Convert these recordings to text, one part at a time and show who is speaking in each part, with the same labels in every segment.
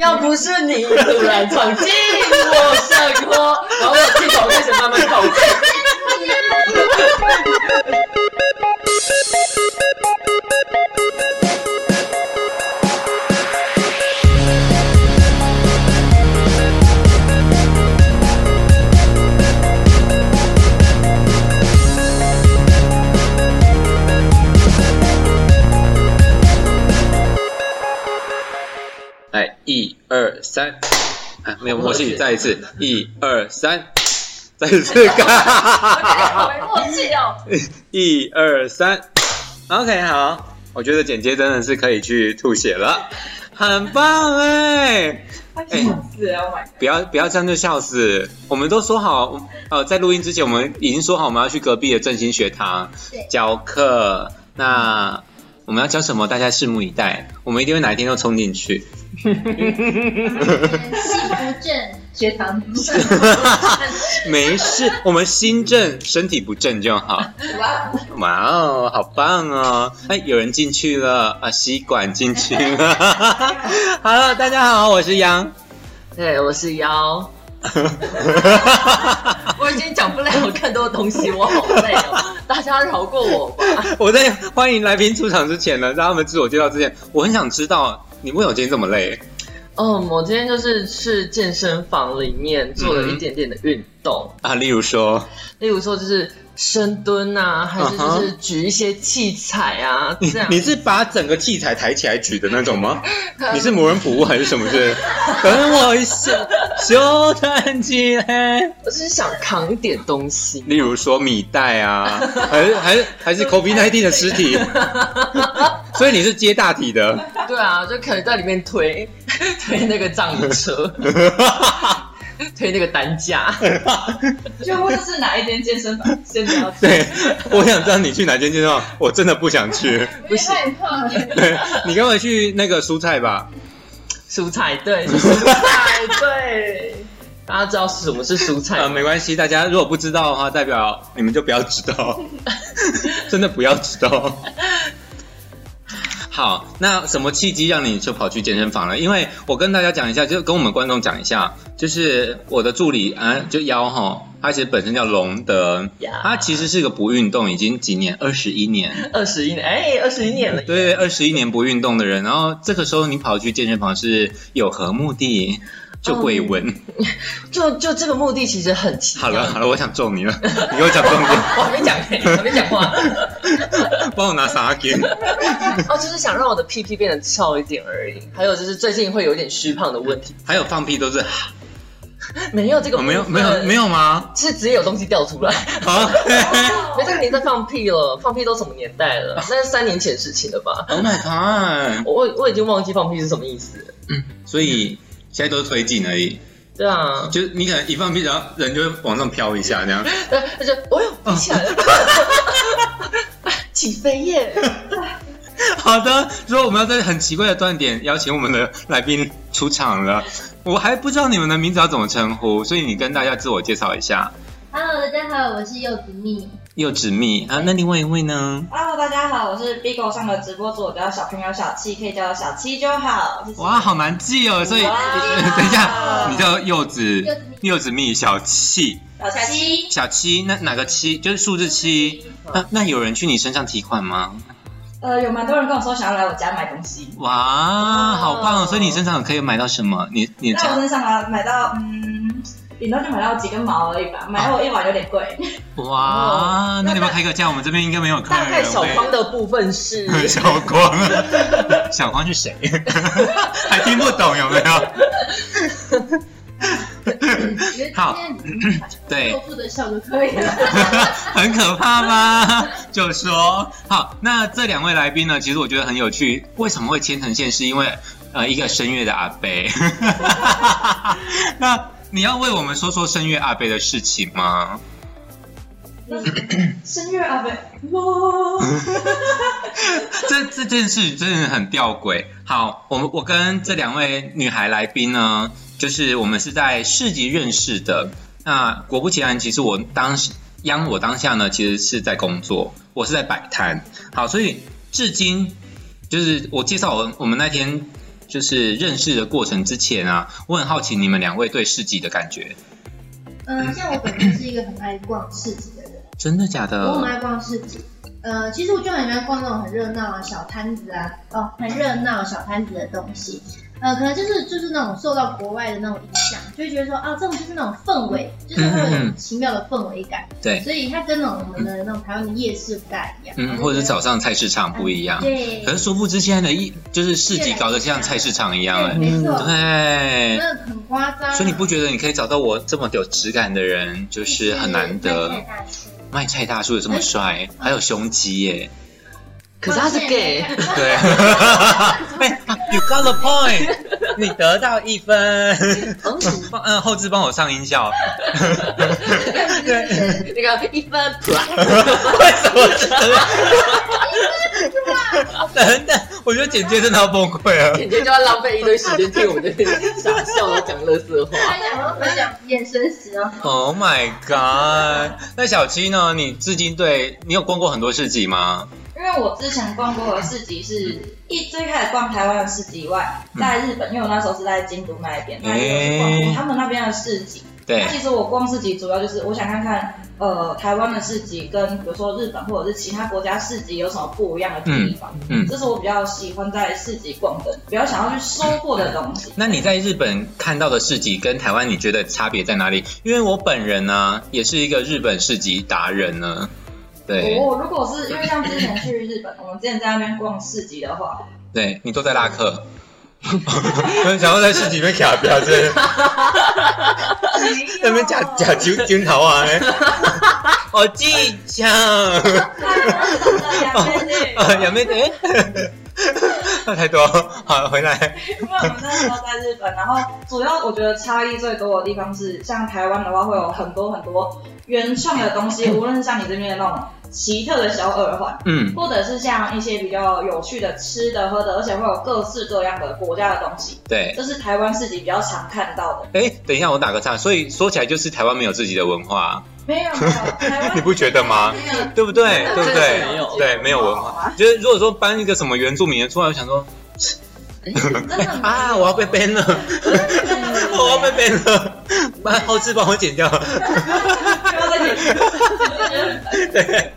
Speaker 1: 要不是你突然闯进我生活，然后我镜头开始慢慢靠近。
Speaker 2: 三，啊，没有默契，再一次，一二三，再一次。干，
Speaker 1: 好没默契哦。
Speaker 2: 一二三，OK，好，我觉得剪接真的是可以去吐血了，很棒哎，哎
Speaker 1: ，，Oh！
Speaker 2: 不要不要这样就笑死，我们都说好，呃，在录音之前我们已经说好我们要去隔壁的振兴学堂教课，那我们要教什么？大家拭目以待，我们一定会哪一天都冲进去。
Speaker 3: 心不正，血糖不正。
Speaker 2: 没事，我们心正，身体不正就好。哇哦，好棒哦！哎，有人进去了啊，吸管进去了。好了，大家好，我是杨。
Speaker 1: 对，我是妖。我已经讲不了更多东西，我好累哦。大家饶过我吧。
Speaker 2: 我在欢迎来宾出场之前呢，让他们自我介绍之前，我很想知道你为什么今天这么累？
Speaker 1: 嗯，我今天就是去健身房里面做了一点点的运动，
Speaker 2: 啊？例如说，
Speaker 1: 例如说就是深蹲啊，还是就是举一些器材啊，
Speaker 2: 你
Speaker 1: 这样。
Speaker 2: 你是把整个器材抬起来举的那种吗？你是魔人普还是什么是？等我一下，修弹起来。
Speaker 1: 我只是想扛一点东西。
Speaker 2: 例如说米袋啊，还是还是还是 COVID 1 9的尸体，所以你是接大体的，
Speaker 1: 对啊，就可能在里面推推那个藏车，推那个担架。
Speaker 4: 就问是哪一间健身房？先不要
Speaker 2: 对，我想知道你去哪间健身房，我真的不想去。
Speaker 1: 不是
Speaker 3: 害怕。
Speaker 2: 对你跟我去那个蔬菜吧？
Speaker 1: 蔬菜，对，蔬菜，对。大家知道是什么是蔬菜
Speaker 2: 呃，
Speaker 1: 吗？
Speaker 2: 没关系，大家如果不知道的话，代表你们就不要知道，真的不要知道。好，那什么契机让你就跑去健身房了？因为我跟大家讲一下，就跟我们观众讲一下，就是我的助理啊，就妖哈，他其实本身叫龙德
Speaker 1: 呀，
Speaker 2: 他其实是个不运动，已经几年，二十一年，
Speaker 1: 二十一年，哎，二十一年了。
Speaker 2: 对，二十一年不运动的人，然后这个时候你跑去健身房是有何目的？就鬼闻。
Speaker 1: 就就这个目的其实很奇妙。
Speaker 2: 好了好了，我想揍你了，你给我讲重点，
Speaker 1: 我还没讲，我还没讲话。
Speaker 2: 帮我拿啥给？
Speaker 1: 哦，就是想让我的屁屁变得翘一点而已。还有就是最近会有一点虚胖的问题，
Speaker 2: 还有放屁都是，
Speaker 1: 没有这个、
Speaker 2: 哦、没有没有没，有吗？
Speaker 1: 是直接有东西掉出来。
Speaker 2: 好
Speaker 1: 没这个年代放屁了，放屁都什么年代了？那是三年前事情了吧
Speaker 2: ？，Oh my god！
Speaker 1: 我我我已经忘记放屁是什么意思嗯。
Speaker 2: 所以现在都是推进而已，
Speaker 1: 对啊，
Speaker 2: 就是你可能一放屁，然后人就会往上飘一下这样。
Speaker 1: 对，他就哦哟，飞起来了，起飞耶！
Speaker 2: 好的，所以我们要在很奇怪的断点邀请我们的来宾出场了。我还不知道你们的名字要怎么称呼，所以你跟大家自我介绍一下。
Speaker 3: Hello，大家好，我是柚子蜜。
Speaker 2: 柚子蜜啊，那另外一位呢
Speaker 4: ？Hello，大家好，我是 Bigo 上的直播主，我叫小朋友小七，可以叫我小七就好。谢谢
Speaker 2: 哇，好难记哦。所以
Speaker 4: 哇
Speaker 2: 等一下，你叫柚子
Speaker 3: 柚子蜜
Speaker 2: 小七
Speaker 4: 小七，
Speaker 2: 小七，那哪个七？就是数字七。那那有人去你身上提款吗？
Speaker 4: 呃，有蛮多人跟我说想要来我家买东西，
Speaker 2: 哇，好棒哦！所以你身上可以买到什么？你你
Speaker 4: 在我身上啊买到嗯，顶多就买到几根毛而已吧，买我一碗有点贵。
Speaker 2: 哇，那你们开个价，我们这边应该没有客人
Speaker 1: 大概小
Speaker 2: 会
Speaker 1: 框的部分是，
Speaker 2: 小光，小光是谁？还听不懂有没有？好对
Speaker 3: 做，副的笑就可以了。
Speaker 2: 很可怕吗？就说好，那这两位来宾呢，其实我觉得很有趣。为什么会牵成线？是因为呃，一个声乐的阿贝。那你要为我们说说声乐阿贝的事情吗？
Speaker 4: 声乐阿贝，哇，
Speaker 2: 这这件事真的很吊诡。好，我们我跟这两位女孩来宾呢，就是我们是在市集认识的。那果不其然，其实我当时央我当下呢，其实是在工作，我是在摆摊。好，所以至今就是我介绍我我们那天就是认识的过程之前啊，我很好奇你们两位对市集的感觉，
Speaker 3: 嗯，像我本身是一个很爱逛市集的人，
Speaker 2: 真的假的？
Speaker 3: 我很爱逛市集。呃，其实我就很喜欢逛那种很热闹的小摊子啊，哦，很热闹小摊子的东西。呃，可能就是就是那种受到国外的那种影响，就会觉得说啊，这种就是那种氛围，就是会有一种奇妙的氛围感。
Speaker 2: 对，
Speaker 3: 所以它跟那种我们的那种台湾的夜市不大一样。
Speaker 2: 嗯，或者是早上菜市场不一样。
Speaker 3: 对。
Speaker 2: 可是殊不知现在的一就是市集搞得像菜市场一样哎，
Speaker 3: 没错。
Speaker 2: 对。
Speaker 3: 真的很夸张。
Speaker 2: 所以你不觉得你可以找到我这么有质感的人，就是很难得。卖菜大叔也这么帅，还有胸肌耶。
Speaker 1: 可是他是 gay，
Speaker 2: 对，哎，You got the point，你得到一分，帮嗯后置帮我上音效，
Speaker 1: 对，那个一分，
Speaker 2: 为什么？等等，我觉得简介真的要崩溃了，
Speaker 1: 简介就要浪费一堆时间听我们这边傻笑然后讲乐色话，
Speaker 3: 分享眼神时哦。
Speaker 2: Oh my god，那小七呢？你至今对你有逛过很多市集吗？
Speaker 4: 因为我之前逛过的市集是一最开始逛台湾的市集以外，在日本，因为我那时候是在京都那一边，那也有逛过他们那边的市集。
Speaker 2: 对。
Speaker 4: 那其实我逛市集主要就是我想看看，呃，台湾的市集跟比如说日本或者是其他国家市集有什么不一样的地方。嗯。这是我比较喜欢在市集逛的，比较想要去收获的东西。
Speaker 2: 那你在日本看到的市集跟台湾，你觉得差别在哪里？因为我本人呢，也是一个日本市集达人呢。对，
Speaker 4: 我，如果是因为像之前去日本，我们之前在那边逛市集的话，
Speaker 2: 对你都在拉客，想要在市集里面卡标是，那边假假酒酒头啊，我记枪，杨妹妹，那太多，好回来。
Speaker 4: 因为我们那时候在日本，然后主要我觉得差异最多的地方是，像台湾的话会有很多很多原创的东西，无论是像你这边的那种。奇特的小耳环，嗯，或者是像一些比较有趣的吃的喝的，而且会有各式各样的国家的东西，
Speaker 2: 对，
Speaker 4: 这是台湾自己比较常看到
Speaker 2: 的。哎，等一下，我打个岔，所以说起来就是台湾没有自己的文化，
Speaker 4: 没有，
Speaker 2: 你不觉得吗？对不对？对不对？没有，对，没有文化。就是如果说搬一个什么原住民的出来，我想说，啊，我要被 ban 了，我要被 ban 了，把后置帮我剪掉。
Speaker 4: 对，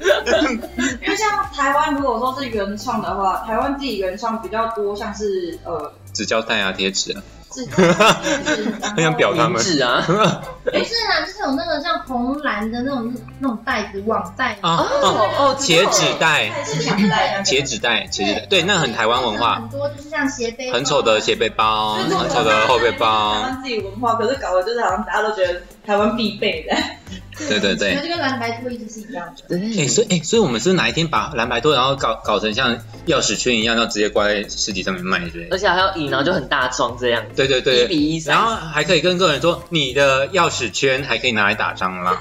Speaker 4: 因为像台湾，如果说是原创的话，台湾自己原创比较多，像是呃，
Speaker 2: 纸胶带啊，贴纸啊。
Speaker 3: 很
Speaker 2: 想表他们。
Speaker 1: 啊，
Speaker 3: 不是啊，就是有那个像红蓝的那种那种袋子网袋。
Speaker 2: 啊哦哦，茄纸袋，茄纸袋，茄纸袋，对，那很台湾文化，
Speaker 3: 很多就是像斜背，
Speaker 2: 很丑的斜背包，很丑的后背包，
Speaker 4: 台湾自己文化，可是搞的就是好像大家都觉得台湾必备的。
Speaker 2: 对对对，
Speaker 3: 就跟蓝白拖一直是一样的。
Speaker 2: 哎，所以哎，所以我们是哪一天把蓝白拖，然后搞搞成像钥匙圈一样，然后直接挂在市集上面卖，对
Speaker 1: 而且还要引，然后就很大装这样。
Speaker 2: 对对对，
Speaker 1: 一比一。
Speaker 2: 然后还可以跟客人说，你的钥匙圈还可以拿来打蟑螂、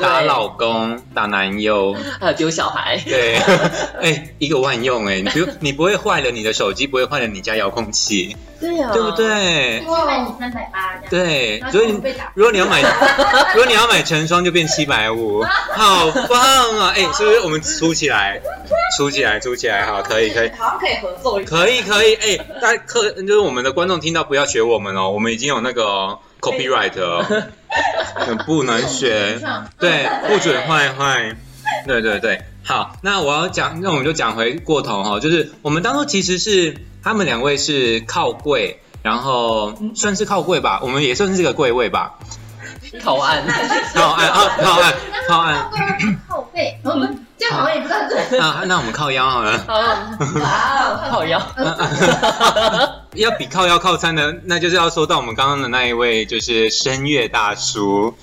Speaker 2: 打老公、打男友，
Speaker 1: 还有丢小孩。
Speaker 2: 对，哎，一个万用哎，你不你不会坏了你的手机，不会坏了你家遥控器。
Speaker 3: 对啊，
Speaker 2: 对不对？
Speaker 3: 多卖你三百八，
Speaker 2: 对，所以如果你要买，如果你要买成双，就变七百五，好棒啊！哎，是不是我们出起来，出起来，出起来，好，可以，可以，
Speaker 4: 好像可以合作一
Speaker 2: 下，可以，可以，哎，大家客就是我们的观众听到不要学我们哦，我们已经有那个 copyright 哦，不能学，对，不准坏坏，对对对，好，那我要讲，那我们就讲回过头哈，就是我们当初其实是。他们两位是靠柜，然后算是靠柜吧，我们也算是个柜位吧。
Speaker 1: 靠岸，
Speaker 2: 靠岸啊，靠岸，靠
Speaker 3: 岸，靠背，我们这样好像也不算对。
Speaker 2: 啊，那我们靠腰好了。
Speaker 1: 好，靠腰。
Speaker 2: 要比靠要靠餐的，那就是要说到我们刚刚的那一位，就是声乐大叔。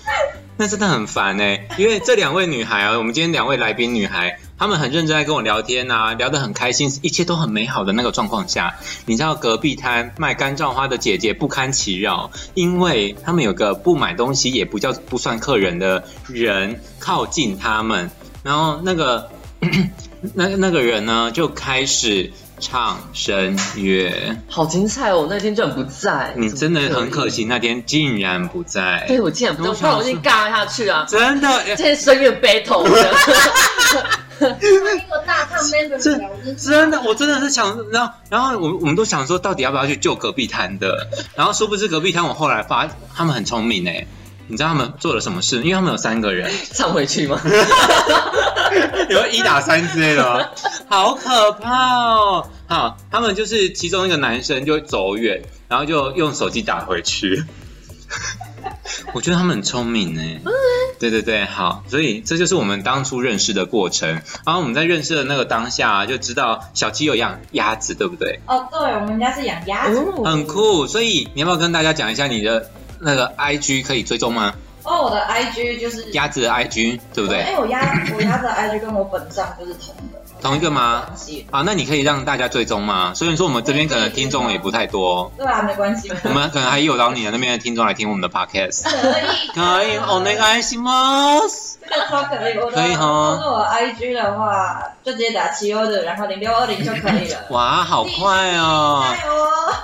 Speaker 2: 那真的很烦哎，因为这两位女孩啊，我们今天两位来宾女孩。她们很认真在跟我聊天呐，聊得很开心，一切都很美好的那个状况下，你知道隔壁摊卖干燥花的姐姐不堪其扰，因为他们有个不买东西也不叫不算客人的人靠近他们，然后那个 那那个人呢就开始唱声乐，
Speaker 1: 好精彩哦！那天居然不在，
Speaker 2: 你真的很可惜，那天竟然不在，
Speaker 1: 对我竟然不在，不然我就尬下去啊！
Speaker 2: 真的，
Speaker 1: 今天声乐 battle。
Speaker 2: 真的，我真的是想，然后然后我们我们都想说，到底要不要去救隔壁摊的？然后殊不知隔壁摊，我后来发他们很聪明哎，你知道他们做了什么事？因为他们有三个人，
Speaker 1: 唱回去吗？
Speaker 2: 有一打三之类的吗？好可怕哦！好，他们就是其中一个男生就走远，然后就用手机打回去。我觉得他们很聪明呢。对对对，好，所以这就是我们当初认识的过程。然后我们在认识的那个当下，就知道小七有养鸭子，对不对？
Speaker 4: 哦，对，我们家是养鸭子。
Speaker 2: 很酷。所以你要不要跟大家讲一下你的那个 IG 可以追踪吗？
Speaker 4: 哦，我的 IG 就是
Speaker 2: 鸭子的 IG，对不对？
Speaker 4: 哎，我鸭我鸭子的 IG 跟我本账就是同的。
Speaker 2: 同一个吗？啊，那你可以让大家追踪吗？虽然说我们这边可能听众也不太多。
Speaker 4: 对啊，没关系。
Speaker 2: 我们可能还诱导你的那边的听众来听我们的 podcast。
Speaker 3: 可以。
Speaker 2: 可以，お願いします。
Speaker 4: 这个超可以，可以哈。是我 IG 的话，就直接打七欧的，然后零六二零就可以了。
Speaker 2: 哇，好快哦！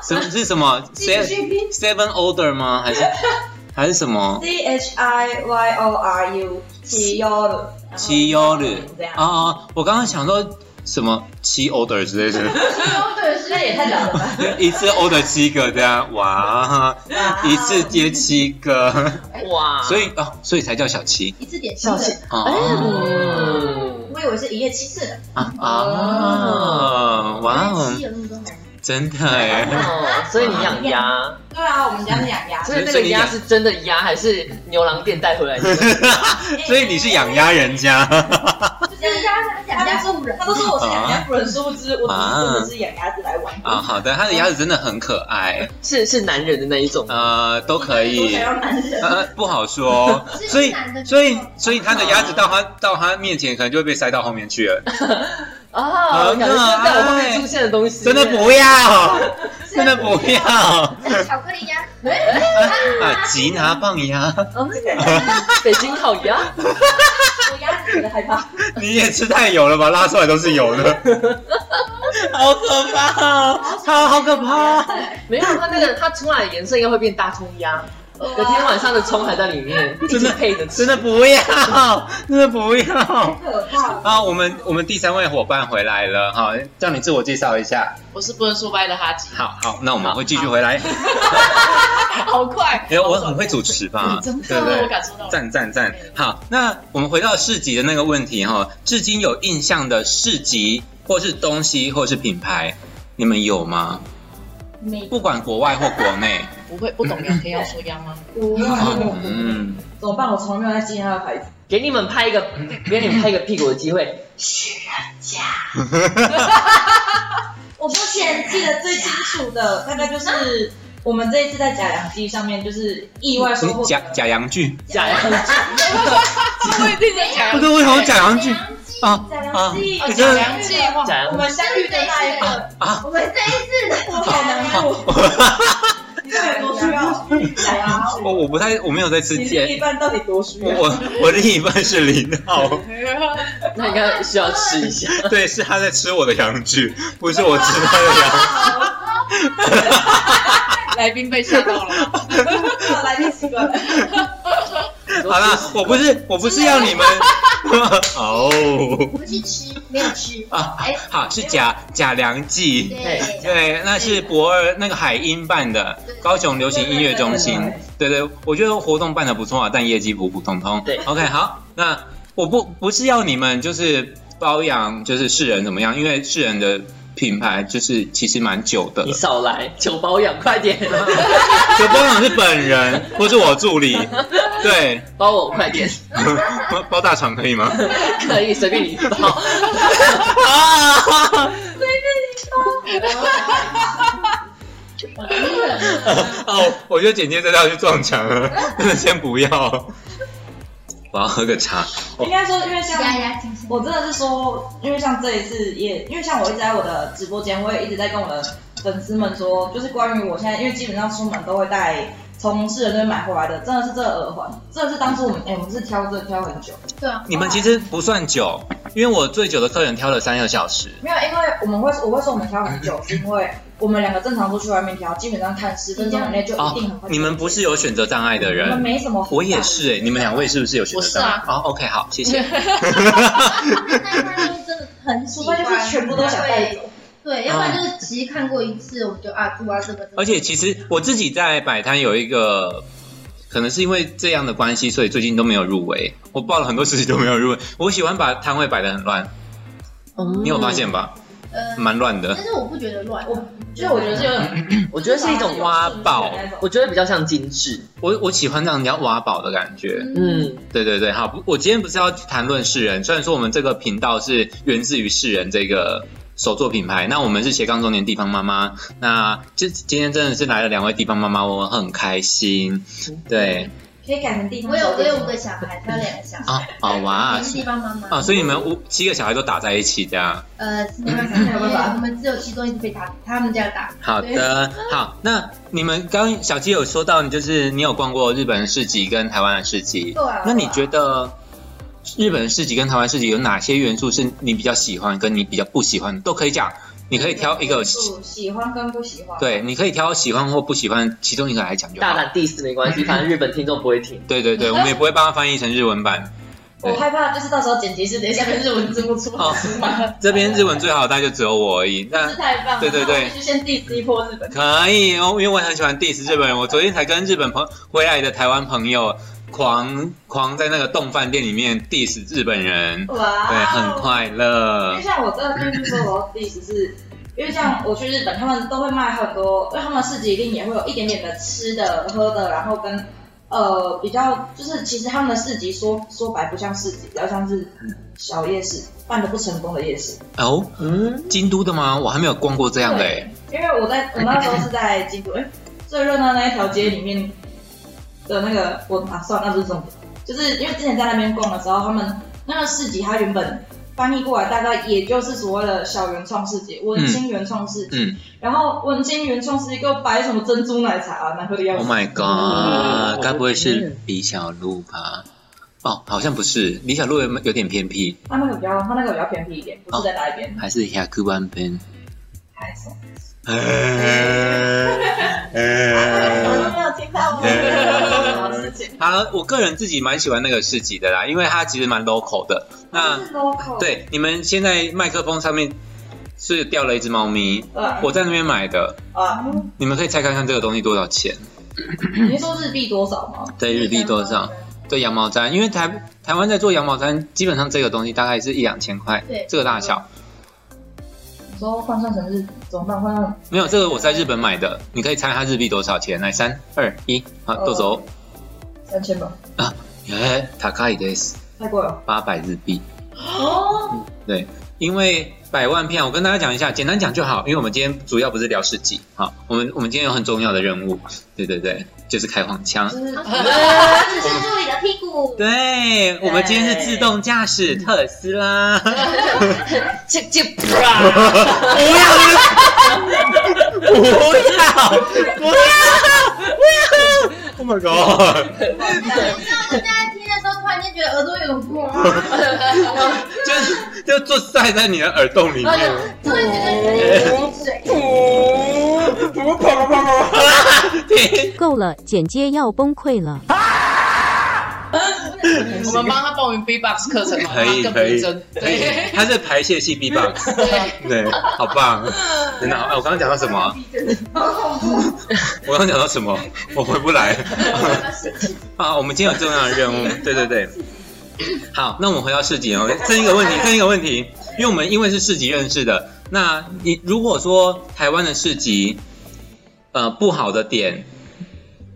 Speaker 2: 什么是什么？Seven Order 吗？还是 还是什么
Speaker 4: ？C H I Y O R U 七优的。
Speaker 2: 七幺的啊！我刚刚想说什么七 order 之类的，
Speaker 3: 七 order
Speaker 4: 那也太难了吧？
Speaker 2: 一次 order 七个这样，哇！一次接七个，哇！所以哦，所以才叫小七，
Speaker 3: 一次点七次
Speaker 2: 哦。
Speaker 3: 我以为是一夜七次的啊
Speaker 2: 啊！哇哦！真的哎，
Speaker 1: 所以你养鸭？
Speaker 4: 对啊，我们家是养鸭。
Speaker 1: 所以那个鸭是真的鸭，还是牛郎店带回来的？
Speaker 2: 所以你是养鸭人家？
Speaker 3: 养鸭养鸭主人，
Speaker 4: 他都说我是养鸭主人，殊不知我真的是养鸭子来玩。啊，
Speaker 2: 好的，他的鸭子真的很可爱，
Speaker 1: 是是男人的那一种？
Speaker 2: 呃，都可以。
Speaker 4: 呃，
Speaker 2: 不好说。所以所以所以他的鸭子到他到他面前，可能就会被塞到后面去了。
Speaker 1: 啊，很可爱！在我后面出现的东西，
Speaker 2: 真的不要，真的不要。
Speaker 3: 巧克力鸭，
Speaker 2: 啊，吉拿棒鸭，
Speaker 1: 北京烤鸭。
Speaker 4: 我鸭子觉得害怕。
Speaker 2: 你也吃太油了吧？拉出来都是油的，好可怕哦！它好可怕。
Speaker 1: 没有，它那个它出来的颜色应该会变大葱鸭。隔天晚上的葱还在里面，真的配着吃，
Speaker 2: 真的不要，真的不要，
Speaker 4: 可怕
Speaker 2: 啊！我们我们第三位伙伴回来了，哈，叫你自我介绍一下。
Speaker 5: 我是不能说歪的哈吉。
Speaker 2: 好好，那我们会继续回来。
Speaker 5: 好快，
Speaker 2: 因为我很会主持吧？
Speaker 5: 真的，我感受到。
Speaker 2: 赞赞赞！好，那我们回到市集的那个问题哈，至今有印象的市集或是东西或是品牌，你们有吗？不管国外或国内，
Speaker 5: 不会不懂聊天要说央吗？
Speaker 4: 嗯，怎么办？我从来没有在记他的牌子。
Speaker 1: 给你们拍一个，给你们拍一个屁股的机会。许人家。
Speaker 4: 我目前记得最清楚的，大概就是我们这一次在假洋记上面，就是意外收获
Speaker 2: 假假洋剧。
Speaker 1: 假洋剧。
Speaker 5: 不一定是假。
Speaker 2: 不是为什么假洋剧？
Speaker 4: 啊啊！
Speaker 5: 假良计划，
Speaker 4: 我们相遇的那一刻啊，我们这一次，我好难过。多需要？
Speaker 2: 我我不太，我没有在吃
Speaker 4: 鸡。另一半到底多需要？
Speaker 2: 我我另一半是零号，
Speaker 1: 那应该需要吃一下。
Speaker 2: 对，是他在吃我的羊具，不是我吃他的
Speaker 5: 羊。来宾被吓到了，
Speaker 4: 来宾习惯了。
Speaker 2: 好啦，我不是我不是要你们。
Speaker 3: 哦，不是吃，没有吃。啊。
Speaker 2: 哎，好，是假假良记，对。对，那是博二那个海音办的高雄流行音乐中心，对对，我觉得活动办的不错啊，但业绩普普通通。
Speaker 1: 对
Speaker 2: ，OK，好，那我不不是要你们就是包养就是世人怎么样，因为世人的。品牌就是其实蛮久的，
Speaker 1: 你少来求保养，快点！
Speaker 2: 求保养是本人或是我助理，对，
Speaker 1: 包我快点，
Speaker 2: 包 包大厂可以吗？
Speaker 1: 可以，随便你包。啊！
Speaker 4: 随便你包。
Speaker 2: 哦，我觉得剪接这要去撞墙了，真的先不要。我要喝个茶。
Speaker 4: 应该说，因为像我真的是说，因为像这一次也，因为像我一直在我的直播间，我也一直在跟我的粉丝们说，就是关于我现在，因为基本上出门都会带从世人那边买回来的，真的是这个耳环，真的是当初我们哎、我们是挑这个挑很久，
Speaker 3: 对啊，
Speaker 2: 你们其实不算久，因为我最久的客人挑了三个小时。
Speaker 4: 没有，因为我们会我会说我们挑很久，是因为我们两个正常出去外面挑，基本上看十分钟以内就一
Speaker 2: 哦
Speaker 4: 定很快。，
Speaker 2: 你们不是有选择障碍的人
Speaker 4: 我们
Speaker 2: 人，
Speaker 4: 没什么，
Speaker 2: 我也是哎、你们两位是不是有选择障碍？
Speaker 5: 我
Speaker 2: 哦，OK，好，谢谢。
Speaker 3: 那那就是真的很喜欢，
Speaker 4: 除非就是全部都想带走。
Speaker 3: 对，要不然就是其实看过一次，我们就啊，住啊这个，
Speaker 2: 而且其实我自己在摆摊有一个，可能是因为这样的关系，所以最近都没有入围。我报了很多事情都没有入围。我喜欢把摊位摆的很乱，你有发现吧？
Speaker 3: 呃，
Speaker 2: 蛮乱的
Speaker 3: 但。是我不觉得乱，
Speaker 4: 我就是我觉得是有点，
Speaker 1: 我觉得是一种挖
Speaker 2: 宝
Speaker 1: 我觉得比较像精致。
Speaker 2: 我我喜欢让人家挖宝的感觉。
Speaker 1: 嗯，
Speaker 2: 对对对，好，不我今天不是要谈论世人，虽然说我们这个频道是源自于世人这个手作品牌，那我们是斜杠中年地方妈妈，那就今天真的是来了两位地方妈妈，我很开心。对。
Speaker 4: 可以改成地方
Speaker 3: 我有我有五个小孩，他有两个小孩，
Speaker 2: 啊，好哇
Speaker 3: 你是。地方妈妈
Speaker 2: 啊，所以你们五七个小孩都打在一起这样。
Speaker 3: 呃是没办法，没有办法，我们只有其中一个被打，他们家打，
Speaker 2: 好的，好，那你们刚刚小鸡有说到，你就是你有逛过日本市集跟台湾的市集，
Speaker 4: 对啊
Speaker 2: 那你觉得日本市集跟台湾市集有哪些元素是你比较喜欢，跟你比较不喜欢都可以讲，你可以挑一个，
Speaker 4: 喜欢跟不喜欢。
Speaker 2: 对，你可以挑喜欢或不喜欢其中一个来讲就好。
Speaker 1: 大胆 diss 没关系，反正日本听众不会听。
Speaker 2: 对对对，我们也不会帮他翻译成日文版。
Speaker 4: 我害怕就是到时候剪辑师等一下跟日文字幕出
Speaker 2: 哦
Speaker 4: 来，
Speaker 2: 这边日文最好，大概就只有我而已。
Speaker 4: 是
Speaker 2: 那
Speaker 4: 太棒了。
Speaker 2: 对对对
Speaker 4: 先 diss 一波日本。
Speaker 2: 可以哦，因为我很喜欢 diss 日本人。我昨天才跟日本朋回来的台湾朋友狂狂在那个洞饭店里面 diss 日本人，
Speaker 4: 哇，
Speaker 2: 对，很。快
Speaker 4: 因
Speaker 2: 乐
Speaker 4: 为。像我真的就是说，我要 diss 是。因为像我去日本，他们都会卖很多，因为他们市集一定也会有一点点的吃的、喝的，然后跟呃比较，就是其实他们的市集说说白不像市集，比较像是小夜市，办的不成功的夜市。
Speaker 2: 哦，
Speaker 1: 嗯，
Speaker 2: 京都的吗？我还没有逛过这样的哎。
Speaker 4: 因为我在我那时候是在京都，哎、最热闹那一条街里面的那个，我啊算了，那不是重点，就是因为之前在那边逛的时候，他们那个市集，它原本翻译过来大概也就是所谓的小原创世界、文青原创世界，
Speaker 2: 嗯
Speaker 4: 然后文青原创世界给我摆什么珍珠奶茶啊，难喝的要
Speaker 2: ，Oh。my god，该不会是李小璐吧？哦，好像不是，李小璐有有点偏僻，
Speaker 4: 他那个比较，他那个比较偏僻一点，不是在那一边，
Speaker 2: 还是 Yakuban Ben？
Speaker 4: 还是。
Speaker 2: 好，我个人自己蛮喜欢那个市集的啦，因为它其实蛮 local 的。那
Speaker 4: 是 local，
Speaker 2: 对，你们现在麦克风上面是掉了一只猫咪，
Speaker 4: 对
Speaker 2: 我在那边买的，
Speaker 4: 啊，
Speaker 2: 你们可以猜看看这个东西多少钱？
Speaker 4: 你是说日币多少吗？
Speaker 2: 对，日币多少？对，羊毛毡，因为台台湾在做羊毛毡，基本上这个东西大概是一两千块，
Speaker 3: 对
Speaker 2: 这个大小。
Speaker 4: 你说换算成日怎么办？换算
Speaker 2: 没有，这个我在日本买的，你可以猜它日币多少钱？来，三二一，好，
Speaker 4: 呃
Speaker 2: 豆走。
Speaker 4: 三千吧，
Speaker 2: 耶，高いです，
Speaker 4: 太贵了。
Speaker 2: 八百日币。
Speaker 3: 哦，
Speaker 2: 对，因为百万片，我跟大家讲一下，简单讲就好，因为我们今天主要不是聊市集，好，我们我们今天有很重要的任务，对对对， 就是开黄腔。
Speaker 4: 就是
Speaker 3: 只是助理的屁股，
Speaker 2: 对，我们今天是自动驾驶特斯拉。
Speaker 5: 这这
Speaker 2: 不要，不要，不要，不要！Oh my god！
Speaker 3: 大家听的时候突然间觉得耳朵有点痛，
Speaker 2: 就就坐塞在你的耳洞里面。
Speaker 3: 突然觉得有点流水。
Speaker 2: 停
Speaker 6: 够了，剪接要崩溃了。
Speaker 5: 我们帮他报名 B-box 课程，
Speaker 2: 可以
Speaker 5: 更
Speaker 2: 可以
Speaker 5: 逼真，
Speaker 2: 可以
Speaker 5: 对，
Speaker 2: 它是排泄系 B-box，
Speaker 5: 对，
Speaker 2: 对，好棒，真的好。哎，我刚刚讲到什么啊？我刚刚讲到什么？我回不来。啊，我们今天有重要的任务，对对对。好，那我们回到市集哦，这一个问题，这一个问题，因为我们因为是市集认识的，那你如果说台湾的市集，呃，不好的点，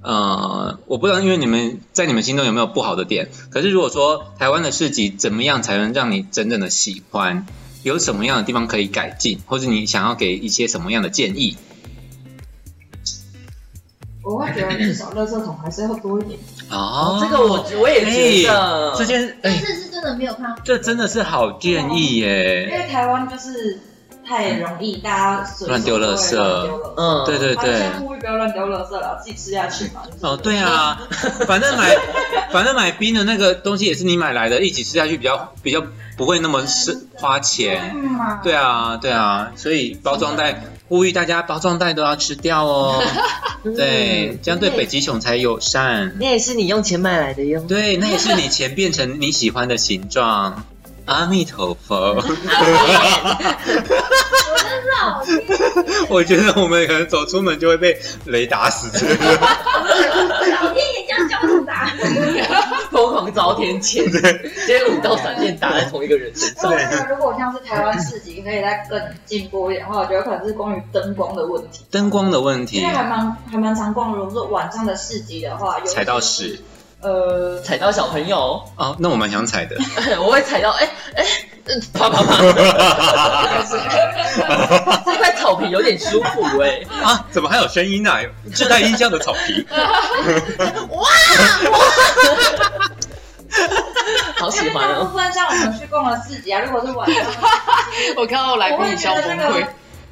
Speaker 2: 呃，我不知道，因为你们在你们心中有没有不好的点？可是如果说台湾的市集怎么样才能让你真正的喜欢？有什么样的地方可以改进，或者你想要给一些什么样的建议？
Speaker 4: 我会觉得至少垃圾桶还是要多一点。
Speaker 2: 哦
Speaker 1: 这个我我也觉得，
Speaker 2: 这件哎，
Speaker 3: 但是是真的没有看到，
Speaker 2: 这真的是好建议耶
Speaker 4: 因
Speaker 2: 耶。
Speaker 4: 为台湾就是太容易大家随手
Speaker 2: 乱丢垃圾。
Speaker 1: 嗯，
Speaker 2: 对对对
Speaker 4: 先。呼吁不要乱丢垃圾了，自己吃下去嘛。就是
Speaker 2: 哦，对啊，反正买 反正买冰的那个东西也是你买来的，一起吃下去比较比较不会那么是花钱。
Speaker 4: 嗯嘛，
Speaker 2: 对啊，对啊，所以包装袋呼吁大家包装袋都要吃掉哦。对，这样对北极熊才友善。
Speaker 1: 那也是你用钱买来的哟。
Speaker 2: 对，那也是你钱变成你喜欢的形状。阿弥陀佛，
Speaker 3: 老 天
Speaker 2: 我觉得我们可能走出门就会被雷打死之类的。
Speaker 3: 老天爷这样教我打，
Speaker 1: 疯狂遭天谴，直接五道闪电打在同一个人身上。
Speaker 4: 如果像是台湾市集可以再更进步一点的话，我觉得可能是关于灯光的问题。
Speaker 2: 灯光的问题
Speaker 4: 因为，还蛮还蛮常逛的，如果说晚上的市集的话，有
Speaker 2: 踩到屎
Speaker 4: 呃，
Speaker 1: 踩到小朋友，
Speaker 2: 哦，那我蛮想踩的。
Speaker 1: 我会踩到，哎哎，嗯啪啪啪，这块草皮有点舒服哎。
Speaker 2: 啊，怎么还有声音呢、啊？自带音效的草皮。
Speaker 1: 哇好喜欢哦。
Speaker 4: 部分像我们去逛了市集啊，如果是晚上，
Speaker 5: 我看到来宾你笑
Speaker 4: 觉得那
Speaker 5: 崩溃。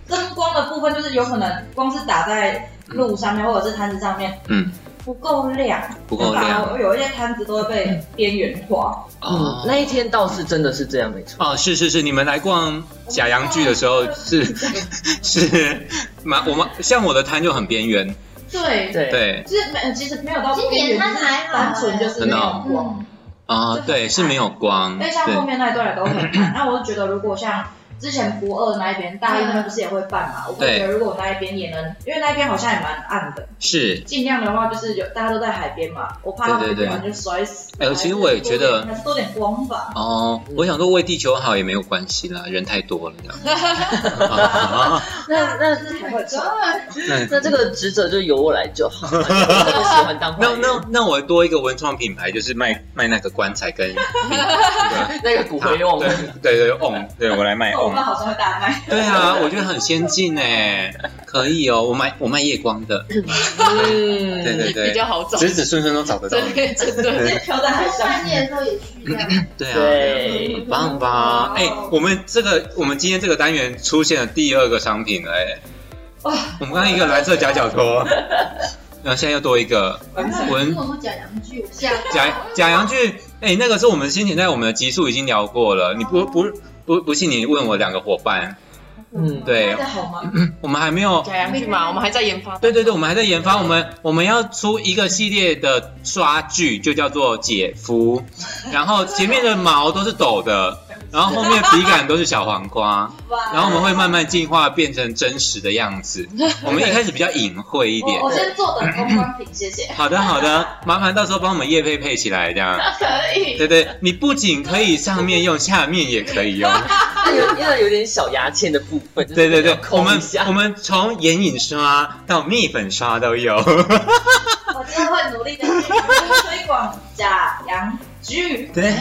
Speaker 4: 灯光的部分，就是有可能光是打在路上面或者是摊子上面
Speaker 2: 嗯，
Speaker 4: 不够亮，
Speaker 2: 不够亮。
Speaker 4: 有一些摊子都会被边缘化。
Speaker 1: 嗯
Speaker 2: 哦，
Speaker 1: 那一天倒是真的是这样，没错。
Speaker 2: 哦，是是是，你们来逛假洋剧的时候 是 是蛮我们像我的摊就很边缘，
Speaker 4: 对，
Speaker 1: 对，
Speaker 2: 对。
Speaker 4: 就是没其实没有到
Speaker 3: 今年摊还好
Speaker 4: 单纯就是没有光。
Speaker 2: 啊、对，是没有光，
Speaker 4: 因为像后面那一段也都很暗，那我就觉得如果像之前博二那一边，大一那边不是也会办嘛？我会觉得如果那一边也能，因为那一边好像也蛮暗的，
Speaker 2: 是。
Speaker 4: 尽量的话就是有大家都在海边嘛，我怕他们
Speaker 2: 对对对
Speaker 4: 突然就摔死。
Speaker 2: 哎其实我也觉得
Speaker 4: 还是多点光吧。
Speaker 2: 哦，我想说为地球好也没有关系啦，人太多了这样。啊
Speaker 1: 那那
Speaker 4: 是才会穿。
Speaker 2: 那
Speaker 1: 那这个职责就由我来就好。我喜欢当
Speaker 2: 那那那我多一个文创品牌，就是卖卖那个棺材跟 那个
Speaker 1: 那个骨灰用
Speaker 2: 对对对，on，对我来卖
Speaker 4: 我
Speaker 2: on
Speaker 4: 们。好像会大卖。
Speaker 2: 对啊，我觉得很先进哎，可以哦，我卖我卖夜光的，
Speaker 1: 嗯，
Speaker 2: 对对对，
Speaker 5: 比较好找
Speaker 2: 子子孙孙都找得到。
Speaker 5: 对，真的。
Speaker 4: 飘在海上。
Speaker 3: 半夜的时候也需要。
Speaker 2: 对啊，
Speaker 1: 对
Speaker 2: 很棒吧？哎、我们这个我们今天这个单元出现了第二个商品了哎、
Speaker 4: 哇
Speaker 2: 我们刚刚一个蓝色夹脚拖，然后现在又多一个文
Speaker 3: 假洋剧。
Speaker 2: 假假洋具，哎、那个是我们先前在我们的集数已经聊过了，你不不不不信你问我两个伙伴，
Speaker 1: 嗯，
Speaker 2: 对
Speaker 4: 好吗？
Speaker 2: 我们还没有。
Speaker 5: 改良剧嘛，我们还在研发。
Speaker 2: 对对对，我们还在研发，我们我们要出一个系列的刷剧，就叫做姐夫，然后前面的毛都是抖的，然后后面笔杆都是小黄瓜，然后我们会慢慢进化变成真实的样子。我们一开始比较隐晦一点
Speaker 4: 我。我先坐等公关品，谢谢。
Speaker 2: 好的好的，麻烦到时候帮我们叶配配起来，这样。
Speaker 5: 可以。
Speaker 2: 对对，你不仅可以上面用，下面也可以用。
Speaker 1: 那 有要有点小牙签的部分。就是
Speaker 2: 对对对我们我们从眼影刷到蜜粉刷都有。
Speaker 4: 我真的会努力的推广假洋剧。
Speaker 2: 对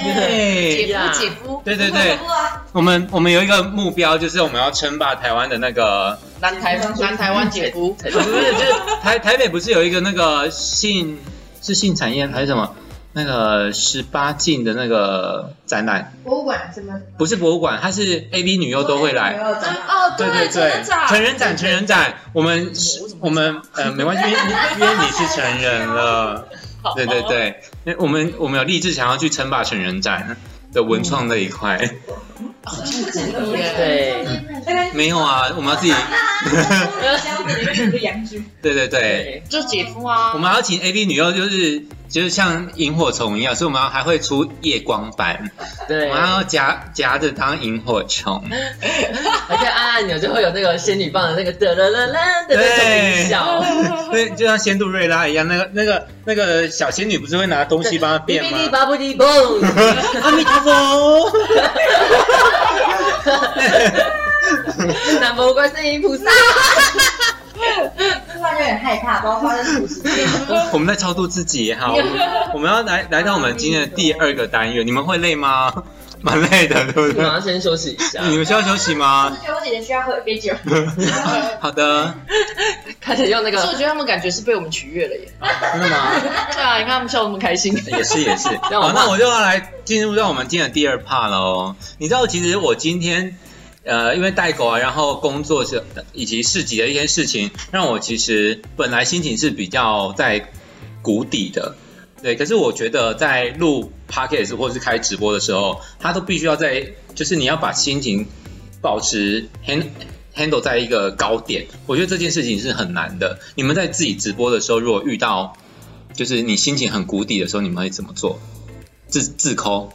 Speaker 5: 姐
Speaker 1: 呀。
Speaker 5: 夫，姐夫，
Speaker 2: 对对对，
Speaker 4: 啊，
Speaker 2: 我们我们有一个目标，就是我们要称霸台湾的那个，
Speaker 5: 南台南台湾姐夫，
Speaker 2: 不是不是，就是台台北不是有一个那个性是性产业还是什么？那个十八禁的那个展览，
Speaker 3: 博物馆什么？
Speaker 2: 不是博物馆，它是 A V 女优都会来。
Speaker 5: 哦，
Speaker 2: 对对对，成人展，成人展，我们是我们呃没关系，因为你是成人了，对对对，因为我们我们有立志想要去称霸成人展的文创那一块，
Speaker 1: 对，
Speaker 2: 没有啊，我们要自己。对对对，
Speaker 1: 对，
Speaker 5: 就是姐夫啊
Speaker 2: 我。们要请 A B 女优，就是就是像萤火虫一样，所以我们还会出夜光版，
Speaker 1: 对，
Speaker 2: 我们要夹夹着当萤火虫，
Speaker 1: 而且按按钮就会有那个仙女棒的那个哒啦啦啦的那种音效。
Speaker 2: 对，就像仙杜瑞拉一样，那个那个那个小仙女不是会拿东西帮她变吗？阿弥陀佛。
Speaker 1: 南无观世音菩萨。
Speaker 4: 突然有点害怕，不知道发生什么事。
Speaker 2: 我们在超度自己哈，我们我们要来来到我们今天的第二个单元，你们会累吗？蛮累的，对不对？
Speaker 1: 马上先休息一下，
Speaker 2: 你们需要休息
Speaker 4: 我
Speaker 2: 吗
Speaker 4: 是？觉得我姐姐需要喝一杯酒。
Speaker 2: 好的，
Speaker 1: 开始用那个
Speaker 5: 可是我觉得他们感觉是被我们取悦了耶。
Speaker 2: 真的吗？
Speaker 5: 对啊，你看他们笑得那么开心。
Speaker 2: 也是也是。好，那我就要来进入到我们今天的第二 part 喽。你知道，其实我今天呃，因为带狗啊，然后工作是以及市集的一些事情，让我其实本来心情是比较在谷底的。对，可是我觉得在录 podcast 或者是开直播的时候，他都必须要在，就是你要把心情保持 hand handle 在一个高点。我觉得这件事情是很难的。你们在自己直播的时候，如果遇到就是你心情很谷底的时候，你们会怎么做？自自抠，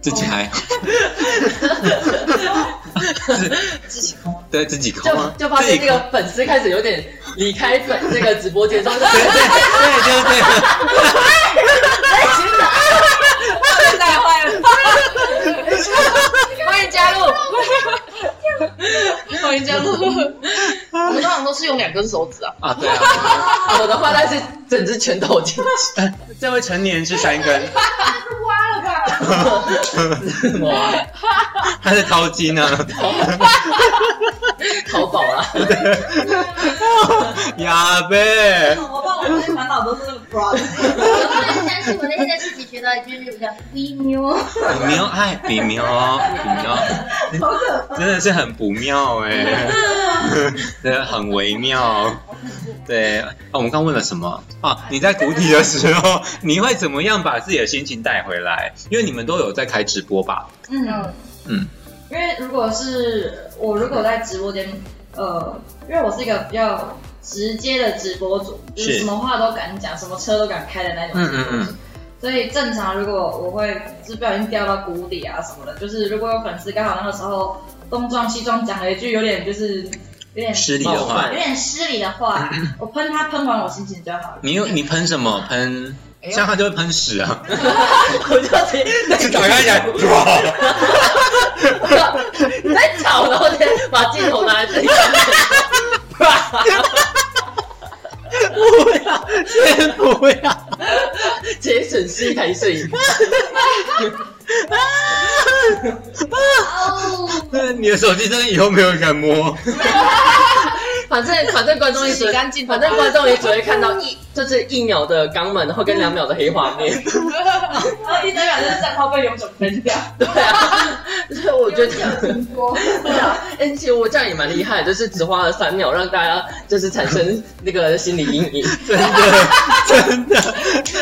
Speaker 2: 自己嗨，
Speaker 5: 自己抠，
Speaker 2: 对自己抠
Speaker 5: 就？就发现
Speaker 2: 自己抠
Speaker 5: 这个粉丝开始有点离开粉那个直播间，说
Speaker 2: 对对对，就是这样。
Speaker 4: 太坏了，
Speaker 5: 欢迎加入，欢迎加入。我们 通常都是用两根手指啊，
Speaker 2: 啊，对啊，
Speaker 5: 我的话那是整只拳头进去。
Speaker 2: 这位成年是三根，
Speaker 3: 挖了吧？
Speaker 5: 哇，
Speaker 2: 他是掏金呢，
Speaker 5: 淘宝啊，
Speaker 2: 呀呗，
Speaker 4: 我爸我最烦恼都 bra，
Speaker 3: 我很相信我那天在市集学到一句比较微妙，
Speaker 2: 不妙，哎，不妙，不妙，真的是很不妙哎，很微妙。对啊，我们刚问了什么啊？你在谷底的时候，你会怎么样把自己的心情带回来？因为你们都有在开直播吧？
Speaker 4: 嗯
Speaker 2: 嗯，
Speaker 4: 因为如果是我如果在直播间，呃，因为我是一个比较直接的直播主，就是
Speaker 2: 是
Speaker 4: 什么话都敢讲，什么车都敢开的那种
Speaker 2: 嗯
Speaker 4: 直播主。
Speaker 2: 嗯嗯，
Speaker 4: 所以正常，如果我会就是不小心掉到谷底啊什么的，就是如果有粉丝刚好那个时候东撞西撞讲了一句有点就是有点
Speaker 2: 失礼的话
Speaker 4: 有，点失礼的话，我喷他喷完我心情就好了。
Speaker 2: 你有你喷什么？喷像他就会喷屎啊，
Speaker 5: 我就直接
Speaker 2: 就打开起来，
Speaker 5: 你在吵，然后先把镜头拿来自己上面。
Speaker 2: 不要，先不要。
Speaker 5: 节省是一台摄影机，
Speaker 3: 哦，
Speaker 2: 你的手机真的以后没有人敢摸。
Speaker 5: 反正反正观众也只
Speaker 1: 洗干净
Speaker 5: 反正观众也只会看到一 就是一秒的肛门，然后跟两秒的黑画面。
Speaker 4: 然后第三秒就是账号被永久分掉。
Speaker 5: 对啊，所以我觉得
Speaker 3: 挺多，
Speaker 5: 对啊，哎、其实我这样也蛮厉害，就是只花了三秒让大家就是产生那个心理阴影。
Speaker 2: 真的，真的。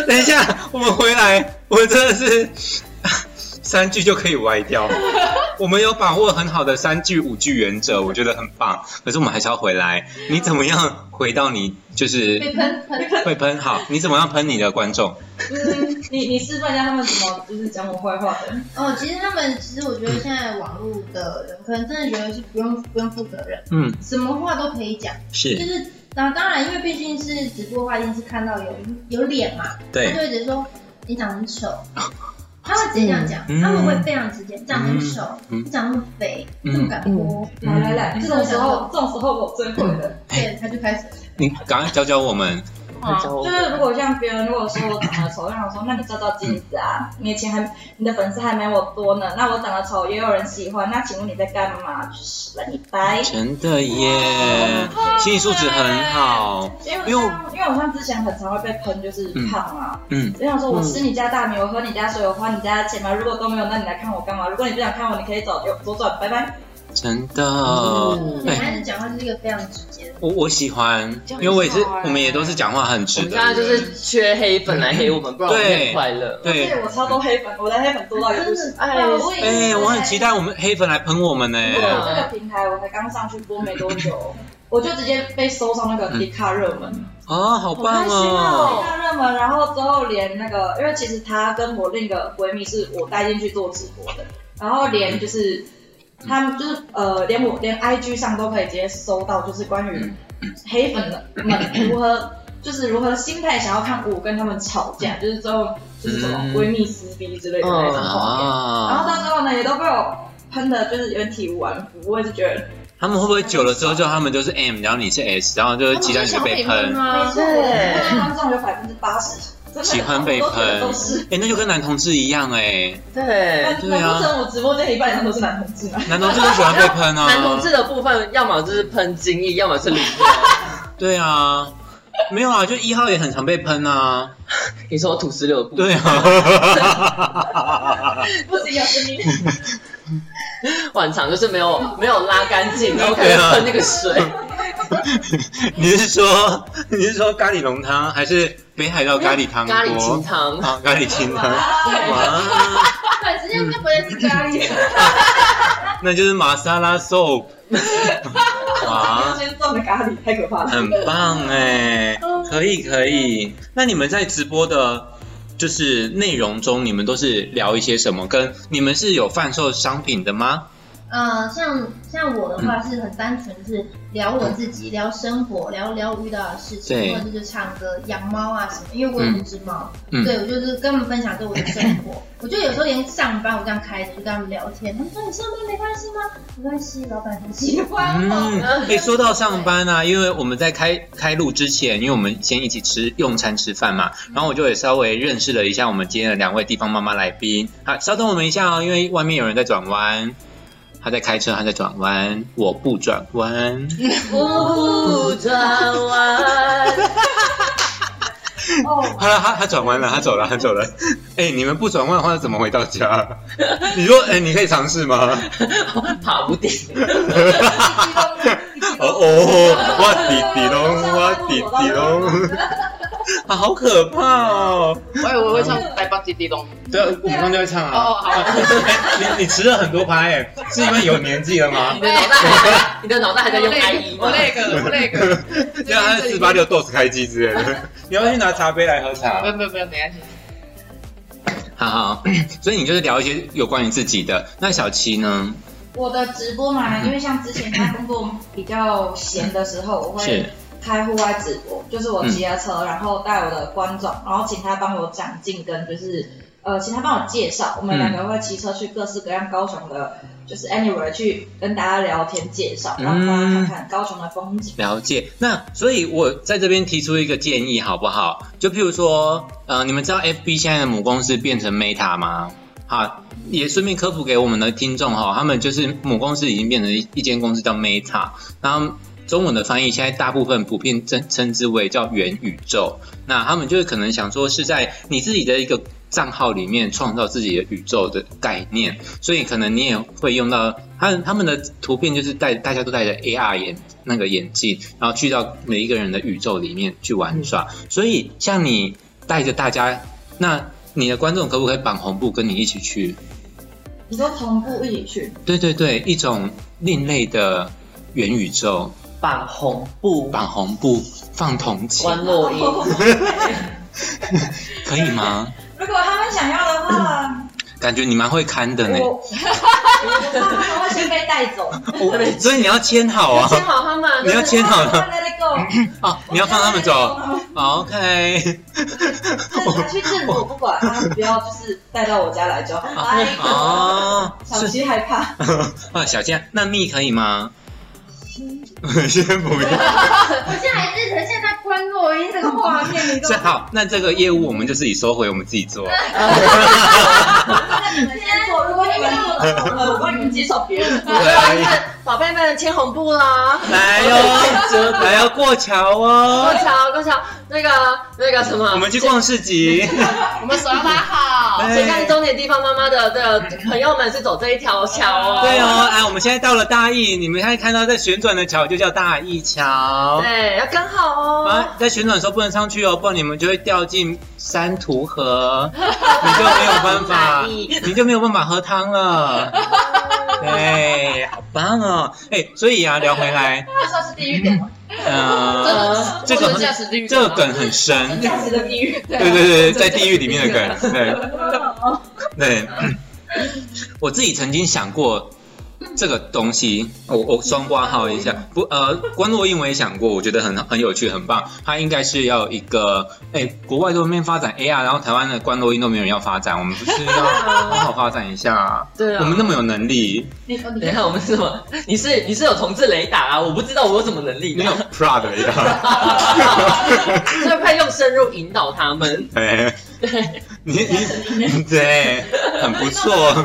Speaker 2: 等一下，我们回来，我真的是三句就可以歪掉。我们有把握很好的三句五句原则，我觉得很棒。可是我们还是要回来，你怎么样回到你就是
Speaker 3: 被喷喷，
Speaker 2: 会喷好？你怎么样喷你的观众？
Speaker 4: 嗯，你你示范一下他们怎么就是讲我坏话的。
Speaker 3: 哦，其实他们其实我觉得现在网络的人可能真的觉得是不用不用负责任，
Speaker 2: 嗯，
Speaker 3: 什么话都可以讲，是就是那当当然，因为毕竟是直播的话，一定是看到有有脸嘛，对他
Speaker 2: 对
Speaker 3: 就一直接说你长得很丑，他会直接这样讲，
Speaker 2: 嗯。
Speaker 3: 他们会非常直接，你长得很丑，长那么肥，
Speaker 2: 嗯。
Speaker 3: 你怎么敢播？
Speaker 4: 来来来，这种时候这种时候我最会的，
Speaker 3: 对，他就开始，
Speaker 2: 你赶快教教我们。
Speaker 4: 就是如果像别人如果说我长得丑，让我说那你照照镜子啊，你的钱还你的粉丝还没我多呢，那我长得丑也有人喜欢，那请问你在干嘛？就是来你掰。
Speaker 2: 真的耶，心理素质很好。
Speaker 4: 因为
Speaker 2: 因为我
Speaker 4: 像因为我像之前很常会被喷，就是胖啊，
Speaker 2: 嗯，
Speaker 4: 就想说我吃你家大米，我喝你家水，我花你家的钱嘛，如果都没有，那你来看我干嘛？如果你不想看我，你可以走，右左转，拜拜。
Speaker 2: 真的。
Speaker 3: 女
Speaker 2: 哎，
Speaker 3: 孩子讲话就是一个非常直接的，
Speaker 2: 我我喜欢，因为我也是，我们也都是讲话很
Speaker 5: 我
Speaker 2: 直的
Speaker 5: 们现在就。是缺黑粉来黑我们，不然我们
Speaker 2: 对
Speaker 5: 很快乐。
Speaker 2: 对，
Speaker 4: 我超多黑粉，我的黑粉多到一个不行。
Speaker 5: 哎
Speaker 4: 我
Speaker 2: 哎，我很期待我们黑粉来喷我们呢。
Speaker 4: 我这个平台我才刚上去播没多久，我就直接被搜上那个迪卡热门，
Speaker 2: 哦，好棒
Speaker 5: 哦
Speaker 4: 迪
Speaker 2: 哦！
Speaker 4: 卡热门，然后之后连那个，因为其实她跟我另一个闺蜜是我带进去做直播的，然后连就是他们就是呃，连我连 IG 上都可以直接搜到，就是关于黑粉的们如何。就是如何心态想要看我跟他们吵架，就是最后就是什么
Speaker 2: 嗯
Speaker 4: 闺蜜撕逼之类的那种画面。然后
Speaker 2: 啊，
Speaker 4: 到最后呢，也都被我喷的，就是有点体无完肤。我也是觉得，
Speaker 2: 他们会不会久了之后，就他们就是 M，然后你是 S，然后就是鸡蛋你被喷？
Speaker 5: 啊
Speaker 4: 没错，我
Speaker 5: 对
Speaker 4: 的观众有百分之八十
Speaker 2: 喜欢被喷
Speaker 4: 都是。
Speaker 2: 哎，那就跟男同志一样哎，
Speaker 5: 对，
Speaker 4: 难
Speaker 2: 对啊
Speaker 4: 我直播间一半以上都是男同志吗？
Speaker 2: 男同志都喜欢被喷啊。
Speaker 5: 男同志的部分，要么就是喷精液，要么是礼物。
Speaker 2: 对啊，没有啊，就一号也很常被喷啊。
Speaker 5: 你说土石流的部分，
Speaker 2: 对啊，
Speaker 4: 不行，有声音。
Speaker 5: 晚场就是没有没有拉干净，然后开始喷那个水。
Speaker 2: 你是说你是说咖喱浓汤还是北海道咖喱汤？
Speaker 5: 咖喱清汤
Speaker 2: 啊，咖喱清汤。
Speaker 3: 哇，短时间就不会吃咖喱。
Speaker 2: 那就是玛莎拉 soup。
Speaker 4: 哇，先做的咖喱太可怕了。
Speaker 2: 很棒哎，可以可以。那你们在直播的，就是内容中，你们都是聊一些什么？跟你们是有贩售商品的吗？
Speaker 3: 呃，像像我的话是很单纯，是聊我自己，聊生活，聊聊遇到的事情，或者是唱歌、养猫啊什么。因为我有一只猫，对我就是跟他们分享着我的生活。我就有时候连上班我这样开着就跟他们聊天，他们说你上班没关系吗？没关系，老板很喜欢我。
Speaker 2: 以说到上班啊，因为我们在开开录之前，因为我们先一起吃用餐吃饭嘛，然后我就也稍微认识了一下我们今天的两位地方妈妈来宾。好，稍等我们一下哦，因为外面有人在转弯。他在开车，他在转弯，我不转弯，
Speaker 5: 不转弯。
Speaker 2: 哦，好了，他他转弯了，他走了，他走了。哎，你们不转弯的话，怎么回到家？你说，哎，你可以尝试吗？
Speaker 5: 跑不掉。
Speaker 2: 哦哦，我弟弟龙，我弟弟龙。啊，好可怕哦！
Speaker 5: 我以为会唱《来吧，滴滴咚》。
Speaker 2: 对啊，我们刚就会唱啊。
Speaker 5: 哦，好。
Speaker 2: 你你迟了很多拍，哎，是因为有年纪了吗？
Speaker 5: 你的脑袋，你的脑袋还在用 IE
Speaker 1: 吗？我那个，我那个。
Speaker 2: 对啊，他是四八六 DOS 开机之类的。你要去拿茶杯来喝茶？
Speaker 5: 不不不，没关系。
Speaker 2: 好好，所以你就是聊一些有关于自己的。那小七呢？
Speaker 4: 我的直播嘛，因为像之前他工作比较闲的时候，我会。开户外直播，就是我骑着车，然后带我的观众，然后请他帮我讲进跟就是呃，请他帮我介绍，我们两个会骑车去各式各样高雄的，就是 anywhere 去跟大家聊天介绍，然后大家看看高雄的风景。
Speaker 2: 了解。那所以我在这边提出一个建议，好不好？就譬如说，呃，你们知道 FB 现在的母公司变成 Meta 吗？好，也顺便科普给我们的听众哈，他们就是母公司已经变成一间公司叫 Meta，然后。中文的翻译现在大部分普遍称称之为叫元宇宙，那他们就是可能想说是在你自己的一个账号里面创造自己的宇宙的概念，所以可能你也会用到他他们的图片就是戴大家都戴着 AR 眼那个眼镜，然后去到每一个人的宇宙里面去玩耍，所以像你带着大家，那你的观众可不可以绑红布跟你一起去？
Speaker 4: 你说同步一起去？
Speaker 2: 对对对，一种另类的元宇宙。
Speaker 5: 绑红布，
Speaker 2: 绑红布，放铜钱，
Speaker 5: 关落音，
Speaker 2: 可以吗？
Speaker 4: 如果他们想要的话，
Speaker 2: 感觉你蛮会看的呢。
Speaker 4: 他们会先被带走，
Speaker 2: 所以你要签好啊，
Speaker 5: 签好他们，
Speaker 2: 你要签好
Speaker 4: 了。
Speaker 2: 哦，你要放他们走，OK。
Speaker 4: 去政府不管，他不要就是带到我家来就好。哦，小七害怕。
Speaker 2: 啊，小七，那蜜可以吗？先不要。
Speaker 3: 我现在还是呈现在关洛音这个画面里。
Speaker 2: 这 好，那这个业务我们就自己收回，我们自己做。
Speaker 4: 你们先做，如果你们做的我帮你们介绍别人。
Speaker 5: 宝贝们牵红布啦！
Speaker 2: 来哟，来要过桥哦。
Speaker 5: 过桥，过桥，那个那个什么？
Speaker 2: 我们去逛市集。
Speaker 5: 我们手要拉好。所以看终点地方妈妈的的朋友们是走这一条桥哦。
Speaker 2: 对哦，哎，我们现在到了大义，你们可以看到在旋转的桥就叫大义桥。
Speaker 5: 对，要跟好哦。
Speaker 2: 啊，在旋转的时候不能上去哦，不然你们就会掉进山图河，你就没有办法，你就没有办法喝汤了。对，好棒哦！哎，所以啊，聊回来，
Speaker 4: 这算是地狱梗吗？
Speaker 2: 呃，这个这个梗很深，
Speaker 4: 价值的地狱。
Speaker 2: 对对对，在地狱里面的梗，对 对。我自己曾经想过。这个东西，我我双挂号一下，不呃，关洛英我也想过，我觉得很很有趣，很棒。它应该是要一个，哎，国外都面发展 AR，然后台湾的关洛英都没有人要发展，我们不是要 好好发展一下？
Speaker 5: 对啊，
Speaker 2: 我们那么有能力。
Speaker 5: 你等一下，我们是什么？你是你是有同志雷达啊？我不知道我有什么能力。
Speaker 2: 没有 Prad 雷
Speaker 5: 达。所以快用深入引导他们。
Speaker 2: 哎对，你你 对，很不错。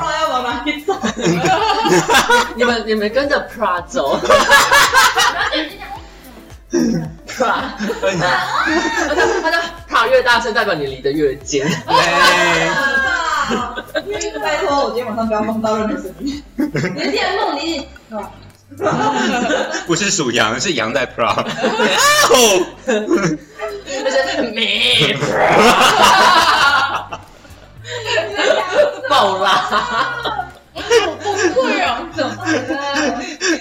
Speaker 5: 你们你们跟着 Pra 走，Pra，他他他 Pra 越大声，代表你离得越近。
Speaker 4: 拜托，我今天晚上不要梦到任何事情。
Speaker 3: 你的天梦你哦，
Speaker 2: 不是属羊，是羊在 pro。
Speaker 1: 就是没 爆啦！
Speaker 3: 不会哦，怎么办？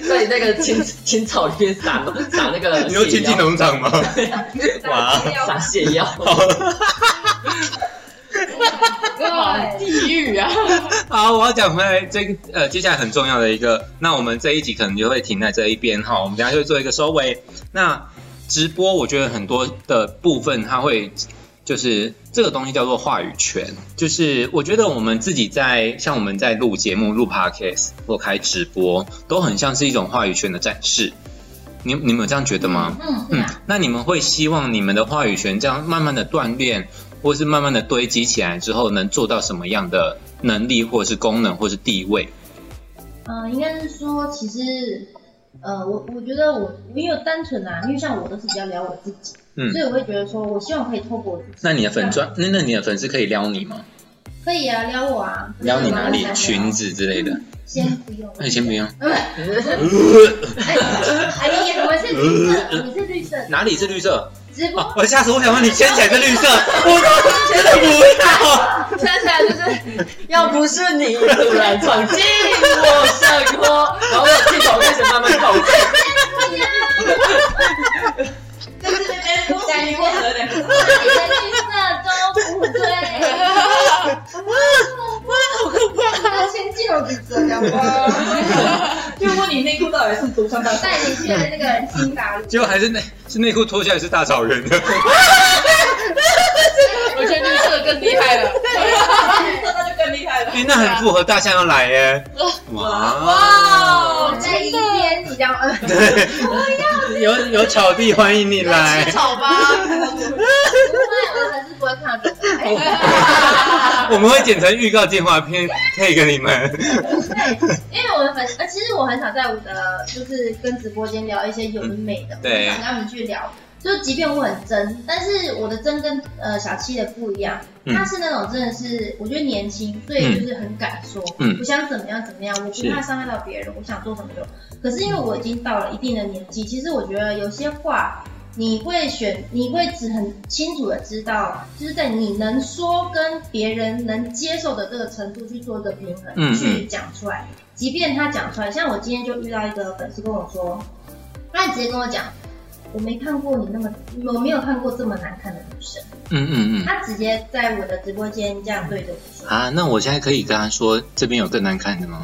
Speaker 1: 在那个青青草里面撒撒那个
Speaker 2: 你有亲近农场吗？哇，
Speaker 1: 撒泻药，
Speaker 3: 对，
Speaker 1: 地狱啊！
Speaker 2: 好，我要讲回来这个呃，接下来很重要的一个，那我们这一集可能就会停在这一边哈，我们等一下就会做一个收尾。那直播我觉得很多的部分它会。就是这个东西叫做话语权，就是我觉得我们自己在像我们在录节目、录 podcast 或开直播，都很像是一种话语权的展示。你你们有这样觉得吗？
Speaker 3: 嗯嗯，
Speaker 2: 那你们会希望你们的话语权这样慢慢的锻炼，或是慢慢的堆积起来之后，能做到什么样的能力，或是功能，或是地位？
Speaker 3: 嗯，应该是说，其实，呃，我我觉得我因为单纯啊，因为像我都是比较聊我自己。所以我会觉得说，我希望可以透过
Speaker 2: 那你的粉钻，那那你的粉丝可以撩你吗？
Speaker 3: 可以啊，撩我啊。
Speaker 2: 撩你哪里？裙子之类的。
Speaker 3: 先不用。
Speaker 2: 那你先不用。
Speaker 3: 哎，呀，我是绿色，你是绿色。
Speaker 2: 哪里是绿色？
Speaker 3: 直播。
Speaker 2: 我吓死我！想问你牵起来是绿色，我真的不要。
Speaker 1: 牵起来就是要不是你突然闯进我生活，然后镜头开始慢慢靠近。
Speaker 3: 在那边讲一的绿色都不对。
Speaker 1: 哇，好可怕！
Speaker 3: 他先进入紫色，讲吧。
Speaker 4: 就问你内裤到底是独穿的？
Speaker 3: 带你去了那个新大陆。
Speaker 2: 结果还是内是内裤脱下来是大草原的。
Speaker 1: 我觉得绿色更厉害了，
Speaker 4: 更厉害了。
Speaker 2: 哎，那很符合大象要来耶。
Speaker 1: 哇哇！
Speaker 3: 在一边，你讲，
Speaker 2: 对，有有草地欢迎你来。
Speaker 1: 草吧。
Speaker 3: 我还是不会看的。
Speaker 2: 我们会剪成预告电话片配给你们。
Speaker 3: 对，因为我的粉，呃，其实我很少在我的就是跟直播间聊一些有的美的，
Speaker 2: 对，
Speaker 3: 想跟他们去聊。就即便我很真，但是我的真跟呃小七的不一样，他是那种真的是我觉得年轻，所以就是很敢说，我想怎么样怎么样，我不怕伤害到别人，我想做什么就。可是因为我已经到了一定的年纪，其实我觉得有些话你会选，你会只很清楚的知道，就是在你能说跟别人能接受的这个程度去做一个平衡，去讲出来。即便他讲出来，像我今天就遇到一个粉丝跟我说，他直接跟我讲。我没看过你那么，我没有看过这么难看的女生。嗯嗯嗯。他直接在我的直播间这样对着我说。
Speaker 2: 啊，那我现在可以跟他说，这边有更难看的吗？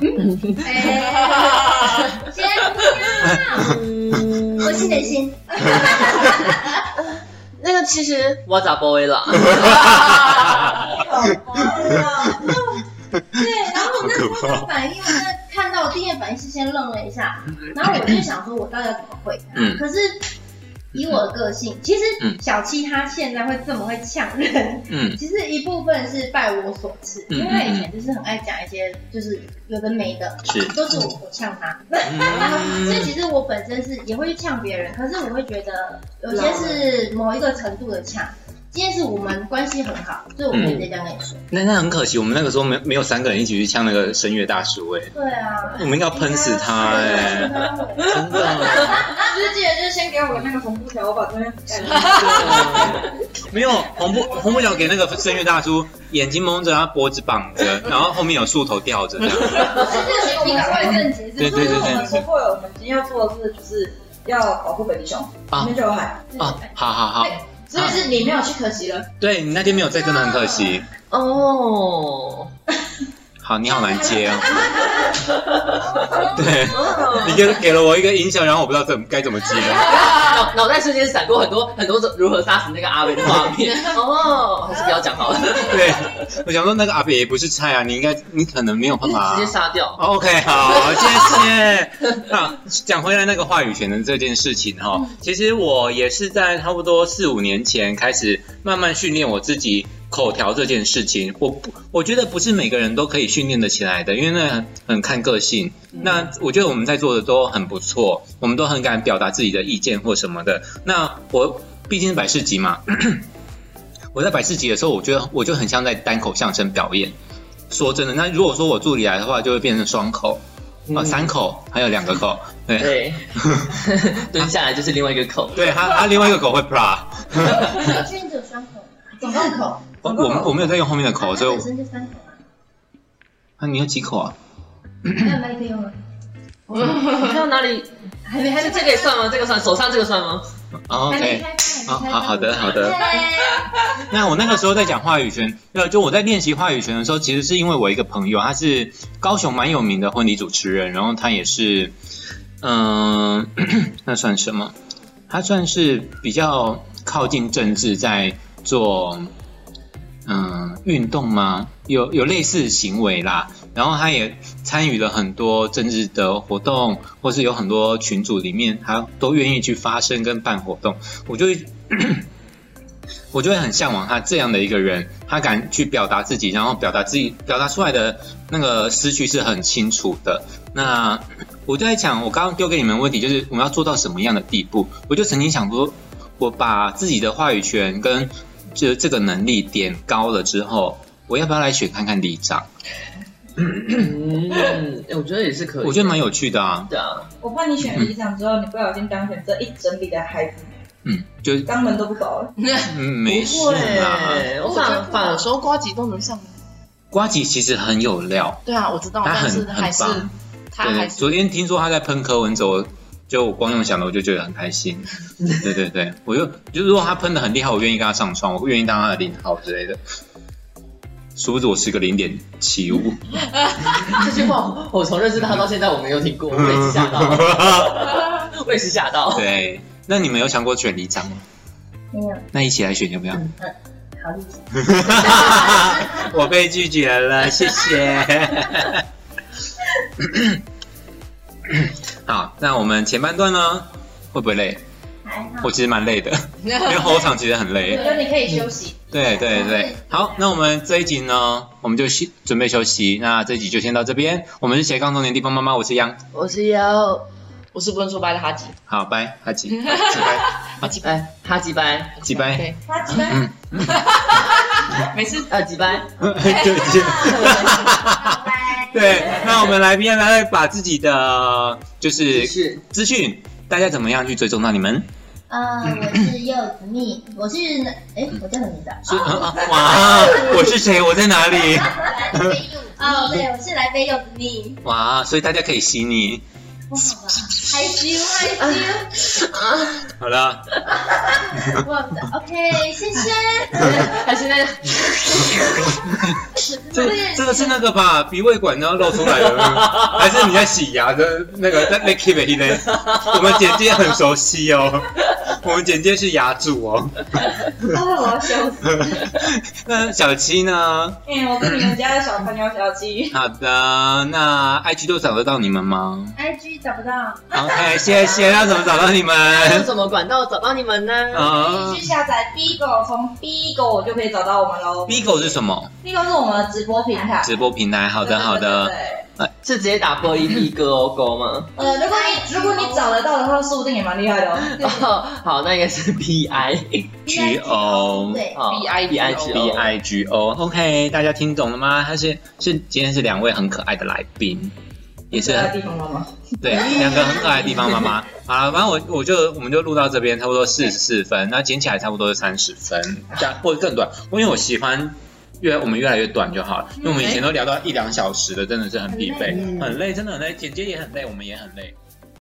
Speaker 3: 哎，先不要，我心连心。
Speaker 1: 那个其实我咋不会了？
Speaker 3: 对，然后我那时候的反应，那看到我第一反应是先愣了一下，然后我就想说，我到底要怎么回？嗯，可是。以我的个性，其实小七他现在会这么会呛人，嗯，其实一部分是拜我所赐，因为他以前就是很爱讲一些就是有的没的，
Speaker 2: 是。
Speaker 3: 都是我我呛他，所以其实我本身是也会去呛别人，可是我会觉得有些是某一个程度的呛。今天是我们关系很好，所以我可以这样跟你说。那
Speaker 2: 那很可惜，我们那个时候没没有三个人一起去呛那个声乐大叔哎。
Speaker 3: 对啊。
Speaker 2: 我们应该要喷死他哎。真的。
Speaker 4: 就是记得就是先给我那个红布条，我把这边盖
Speaker 2: 没有红布红布条给那个声乐大叔，眼睛蒙着，他脖子绑着，然后后面有树头吊着这样。
Speaker 3: 是你赶快正
Speaker 4: 解。对对对对。我们说过了，我们今天要做的是就是要保护北极熊，里面就有海。
Speaker 2: 啊，好好好。
Speaker 4: 所以是你没有去，可惜了。
Speaker 2: 对你那天没有在，真的很可惜。哦。好，你好难接 哦。对，你给给了我一个音效，然后我不知道怎该怎么接。
Speaker 1: 脑脑袋瞬间闪过很多很多如何杀死那个阿伟的画面。哦，还是不要讲好了。
Speaker 2: 对，我想说那个阿伟也不是菜啊，你应该你可能没有办法
Speaker 1: 直接杀掉。
Speaker 2: OK，好，谢谢。那讲回来那个话语权的这件事情哈，其实我也是在差不多四五年前开始慢慢训练我自己。口条这件事情，我不，我觉得不是每个人都可以训练得起来的，因为那很看个性。那我觉得我们在做的都很不错，我们都很敢表达自己的意见或什么的。那我毕竟是百事集嘛，我在百事集的时候，我觉得我就很像在单口相声表演。说真的，那如果说我助理来的话，就会变成双口，啊，三口，还有两个口，对，
Speaker 5: 对，蹲下来就是另外一个口。
Speaker 2: 对，他他另外一个口会 pra。
Speaker 3: 小圈只有双口，总共口。
Speaker 2: 我我我没有在用后面的口，所以
Speaker 3: 本身就三口啊。
Speaker 2: 啊，你有几口啊？
Speaker 3: 还有哪里可以用吗？
Speaker 5: 还有哪里？
Speaker 3: 还没，还没，
Speaker 5: 这个也算吗？这个算？手上这个算吗？
Speaker 2: 哦，OK，
Speaker 3: 开
Speaker 2: 好好好的好的。那我那个时候在讲话语权，呃，就我在练习话语权的时候，其实是因为我一个朋友，他是高雄蛮有名的婚礼主持人，然后他也是，嗯、那算什么？他算是比较靠近政治，在做，嗯、运动吗？有有类似行为啦。然后他也参与了很多政治的活动，或是有很多群组里面，他都愿意去发声跟办活动。我就 我就会很向往他这样的一个人，他敢去表达自己，然后表达自己表达出来的那个思绪是很清楚的。那 我就在想，我刚刚丢给你们问题就是我们要做到什么样的地步？我就曾经想说，我把自己的话语权跟这这个能力点高了之后，我要不要来选看看里长？
Speaker 5: 嗯，我觉得也是可以。
Speaker 2: 我觉得蛮有趣的啊。
Speaker 5: 对啊，
Speaker 4: 我怕你选里长之后，你不小心当选这一整里的孩子，
Speaker 2: 嗯，就
Speaker 4: 肛门都不保了。
Speaker 2: 嗯没事
Speaker 5: 不会
Speaker 2: 啦。
Speaker 5: 我
Speaker 1: 我
Speaker 5: 反反而
Speaker 1: 反反而说瓜吉都能上。
Speaker 2: 瓜吉其实很有料，
Speaker 1: 对啊，我知道，
Speaker 2: 他很
Speaker 1: 但是还是
Speaker 2: 很棒对对，
Speaker 1: 他还是
Speaker 2: 昨天听说他在喷柯文哲，就我光用想的我就觉得很开心。对对对，我就就如果他喷的很厉害，我愿意跟他上床，我愿意当他的零号之类的。殊不知我是个零点七五，
Speaker 5: 这句话我从认识他到现在我没有听过，我也是吓到，我也是吓到。
Speaker 2: 对，那你们有想过选里长吗？
Speaker 3: 没有，
Speaker 2: 那一起来选要不要？
Speaker 3: 嗯，好一下。
Speaker 2: 我被拒绝了，谢谢。好，那我们前半段呢，会不会累？
Speaker 3: 还好
Speaker 2: 我，其实蛮累的，因为后场其实很
Speaker 3: 我
Speaker 2: 累
Speaker 3: 觉。得你可以休息。
Speaker 2: 对对对，好，那我们这一集呢，我们就休准备休息。那这一集就先到这边。我们是斜杠中年地方妈妈，我是央。
Speaker 1: 我是要，我是不能说拜的哈吉，
Speaker 2: 好，拜，哈吉，哈吉拜，
Speaker 1: 哈吉拜，
Speaker 5: 哎，哈吉拜，
Speaker 2: 吉拜，
Speaker 1: 对，
Speaker 4: 他几班？
Speaker 2: 嗯，
Speaker 1: 没事，
Speaker 5: 哈吉拜，
Speaker 2: 对不起。
Speaker 3: 拜拜。
Speaker 2: 对，那我们来宾来把自己的就是
Speaker 5: 是
Speaker 2: 资讯，大家怎么样去追踪到你们？
Speaker 3: 呃，我是柚子蜜，我是那，哎，我叫什么名字啊？
Speaker 2: 是啊啊哇，我是谁？我在哪里？
Speaker 3: 哦，对，我是来杯柚子蜜。
Speaker 2: 哇，所以大家可以洗你。
Speaker 3: 不好吧？害羞害羞。
Speaker 2: 好了，
Speaker 3: 我的 OK，谢谢。
Speaker 5: 还是那个
Speaker 2: 这这个是那个吧，鼻胃管然后露出来了，还是你在洗牙的那个在那 keep it 呢？我们简介很熟悉哦，我们简介是牙主哦。
Speaker 4: 啊，我要笑死！
Speaker 2: 那小七呢？
Speaker 4: 嗯，我是你们家的小朋友小七。
Speaker 2: 好的，那 IG 都找得到你们吗
Speaker 3: IG 找不到
Speaker 2: ，？OK，谢谢。要怎么找到你
Speaker 5: 用
Speaker 2: 们？
Speaker 5: 什么管道找到你们呢？
Speaker 2: 啊
Speaker 4: 你去下载 Bigo，从 Bigo 就可以找到我们喽。
Speaker 2: ，Bigo 是什么
Speaker 4: ？Bigo 是我们的直播平台。
Speaker 2: 直播平台。好的，好的。
Speaker 4: 对对对
Speaker 5: 是直接打破一 P 歌哦勾吗？
Speaker 4: 呃，如果你如果你找得到的话，说不定也蛮厉害的哦。
Speaker 5: 哦，好，那应该是 B I
Speaker 2: G O，
Speaker 3: 对，
Speaker 5: 哦
Speaker 1: B I
Speaker 5: B I G
Speaker 2: B
Speaker 5: O
Speaker 2: I G O。OK，大家听懂了吗？他是是今天是两位很可爱的来宾，也是
Speaker 4: 可爱的地方妈妈。
Speaker 2: 对两个很可爱的地方妈妈。好了，反正我我就我们就录到这边，差不多四十四分，那剪起来差不多是三十分，这样或者更短，因为我喜欢。越我们越来越短就好了，因为我们以前都聊到一两小时的，真的是很疲惫，
Speaker 3: 很累
Speaker 2: 很累，真的很累，剪接也很累，我们也很累。